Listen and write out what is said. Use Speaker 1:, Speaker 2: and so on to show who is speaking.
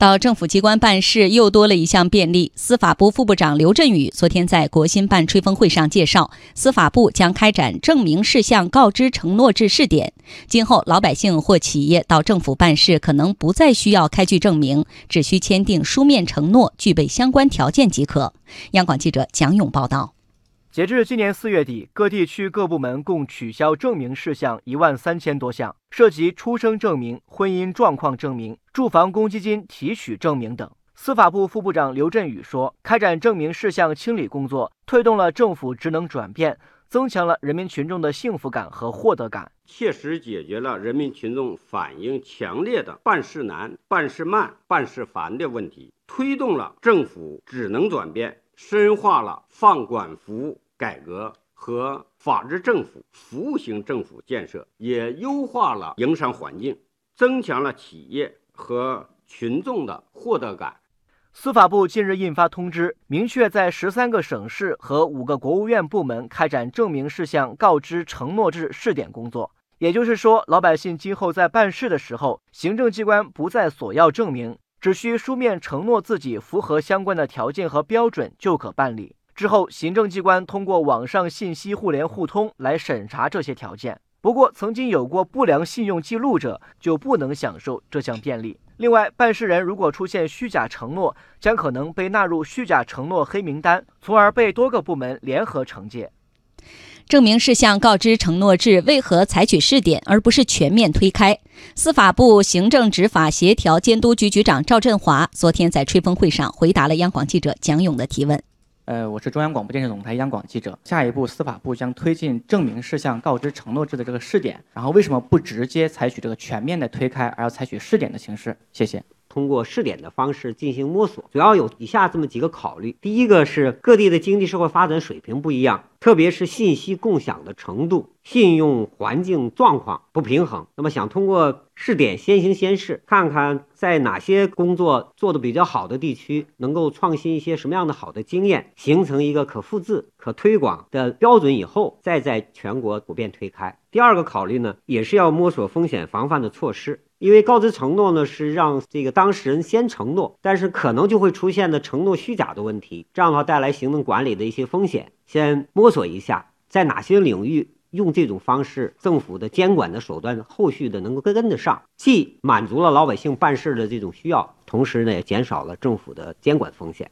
Speaker 1: 到政府机关办事又多了一项便利。司法部副部长刘振宇昨天在国新办吹风会上介绍，司法部将开展证明事项告知承诺制试点。今后老百姓或企业到政府办事，可能不再需要开具证明，只需签订书面承诺，具备相关条件即可。央广记者蒋勇报道。
Speaker 2: 截至今年四月底，各地区各部门共取消证明事项一万三千多项，涉及出生证明、婚姻状况证明、住房公积金提取证明等。司法部副部长刘振宇说：“开展证明事项清理工作，推动了政府职能转变，增强了人民群众的幸福感和获得感，
Speaker 3: 切实解决了人民群众反映强烈的办事难、办事慢、办事烦的问题，推动了政府职能转变。”深化了放管服务改革和法治政府、服务型政府建设，也优化了营商环境，增强了企业和群众的获得感。
Speaker 2: 司法部近日印发通知，明确在十三个省市和五个国务院部门开展证明事项告知承诺制试点工作。也就是说，老百姓今后在办事的时候，行政机关不再索要证明。只需书面承诺自己符合相关的条件和标准就可办理。之后，行政机关通过网上信息互联互通来审查这些条件。不过，曾经有过不良信用记录者就不能享受这项便利。另外，办事人如果出现虚假承诺，将可能被纳入虚假承诺黑名单，从而被多个部门联合惩戒。
Speaker 1: 证明事项告知承诺制为何采取试点而不是全面推开？司法部行政执法协调监督局局长赵振华昨天在吹风会上回答了央广记者蒋勇的提问。
Speaker 4: 呃，我是中央广播电视总台央广记者。下一步，司法部将推进证明事项告知承诺制的这个试点。然后，为什么不直接采取这个全面的推开，而要采取试点的形式？谢谢。
Speaker 5: 通过试点的方式进行摸索，主要有以下这么几个考虑：第一个是各地的经济社会发展水平不一样，特别是信息共享的程度、信用环境状况不平衡。那么想通过试点先行先试，看看在哪些工作做得比较好的地区，能够创新一些什么样的好的经验，形成一个可复制、可推广的标准以后，再在全国普遍推开。第二个考虑呢，也是要摸索风险防范的措施。因为告知承诺呢，是让这个当事人先承诺，但是可能就会出现的承诺虚假的问题，这样的话带来行政管理的一些风险。先摸索一下，在哪些领域用这种方式，政府的监管的手段后续的能够跟跟得上，既满足了老百姓办事的这种需要，同时呢也减少了政府的监管风险。